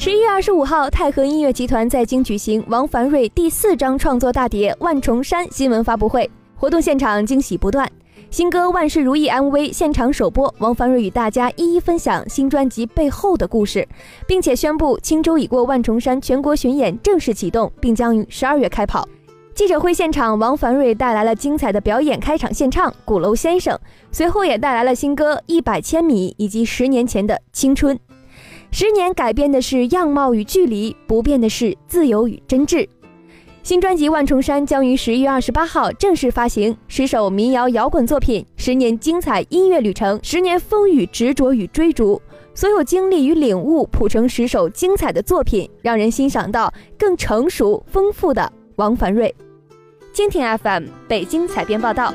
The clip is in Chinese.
十一月二十五号，泰和音乐集团在京举行王凡瑞第四张创作大碟《万重山》新闻发布会，活动现场惊喜不断。新歌《万事如意》MV 现场首播，王凡瑞与大家一一分享新专辑背后的故事，并且宣布青州已过万重山全国巡演正式启动，并将于十二月开跑。记者会现场，王凡瑞带来了精彩的表演开场献唱《鼓楼先生》，随后也带来了新歌《一百千米》以及十年前的青春。十年改变的是样貌与距离，不变的是自由与真挚。新专辑《万重山》将于十一月二十八号正式发行，十首民谣摇滚作品，十年精彩音乐旅程，十年风雨执着与追逐，所有经历与领悟谱成十首精彩的作品，让人欣赏到更成熟、丰富的王凡瑞。蜻蜓 FM 北京采编报道。